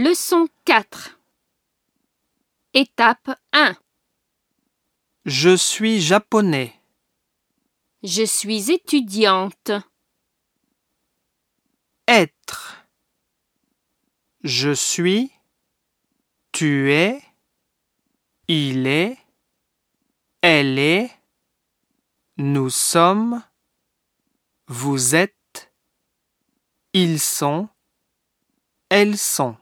Leçon 4 Étape 1 Je suis japonais. Je suis étudiante. Être. Je suis. Tu es. Il est. Elle est. Nous sommes. Vous êtes. Ils sont. Elles sont.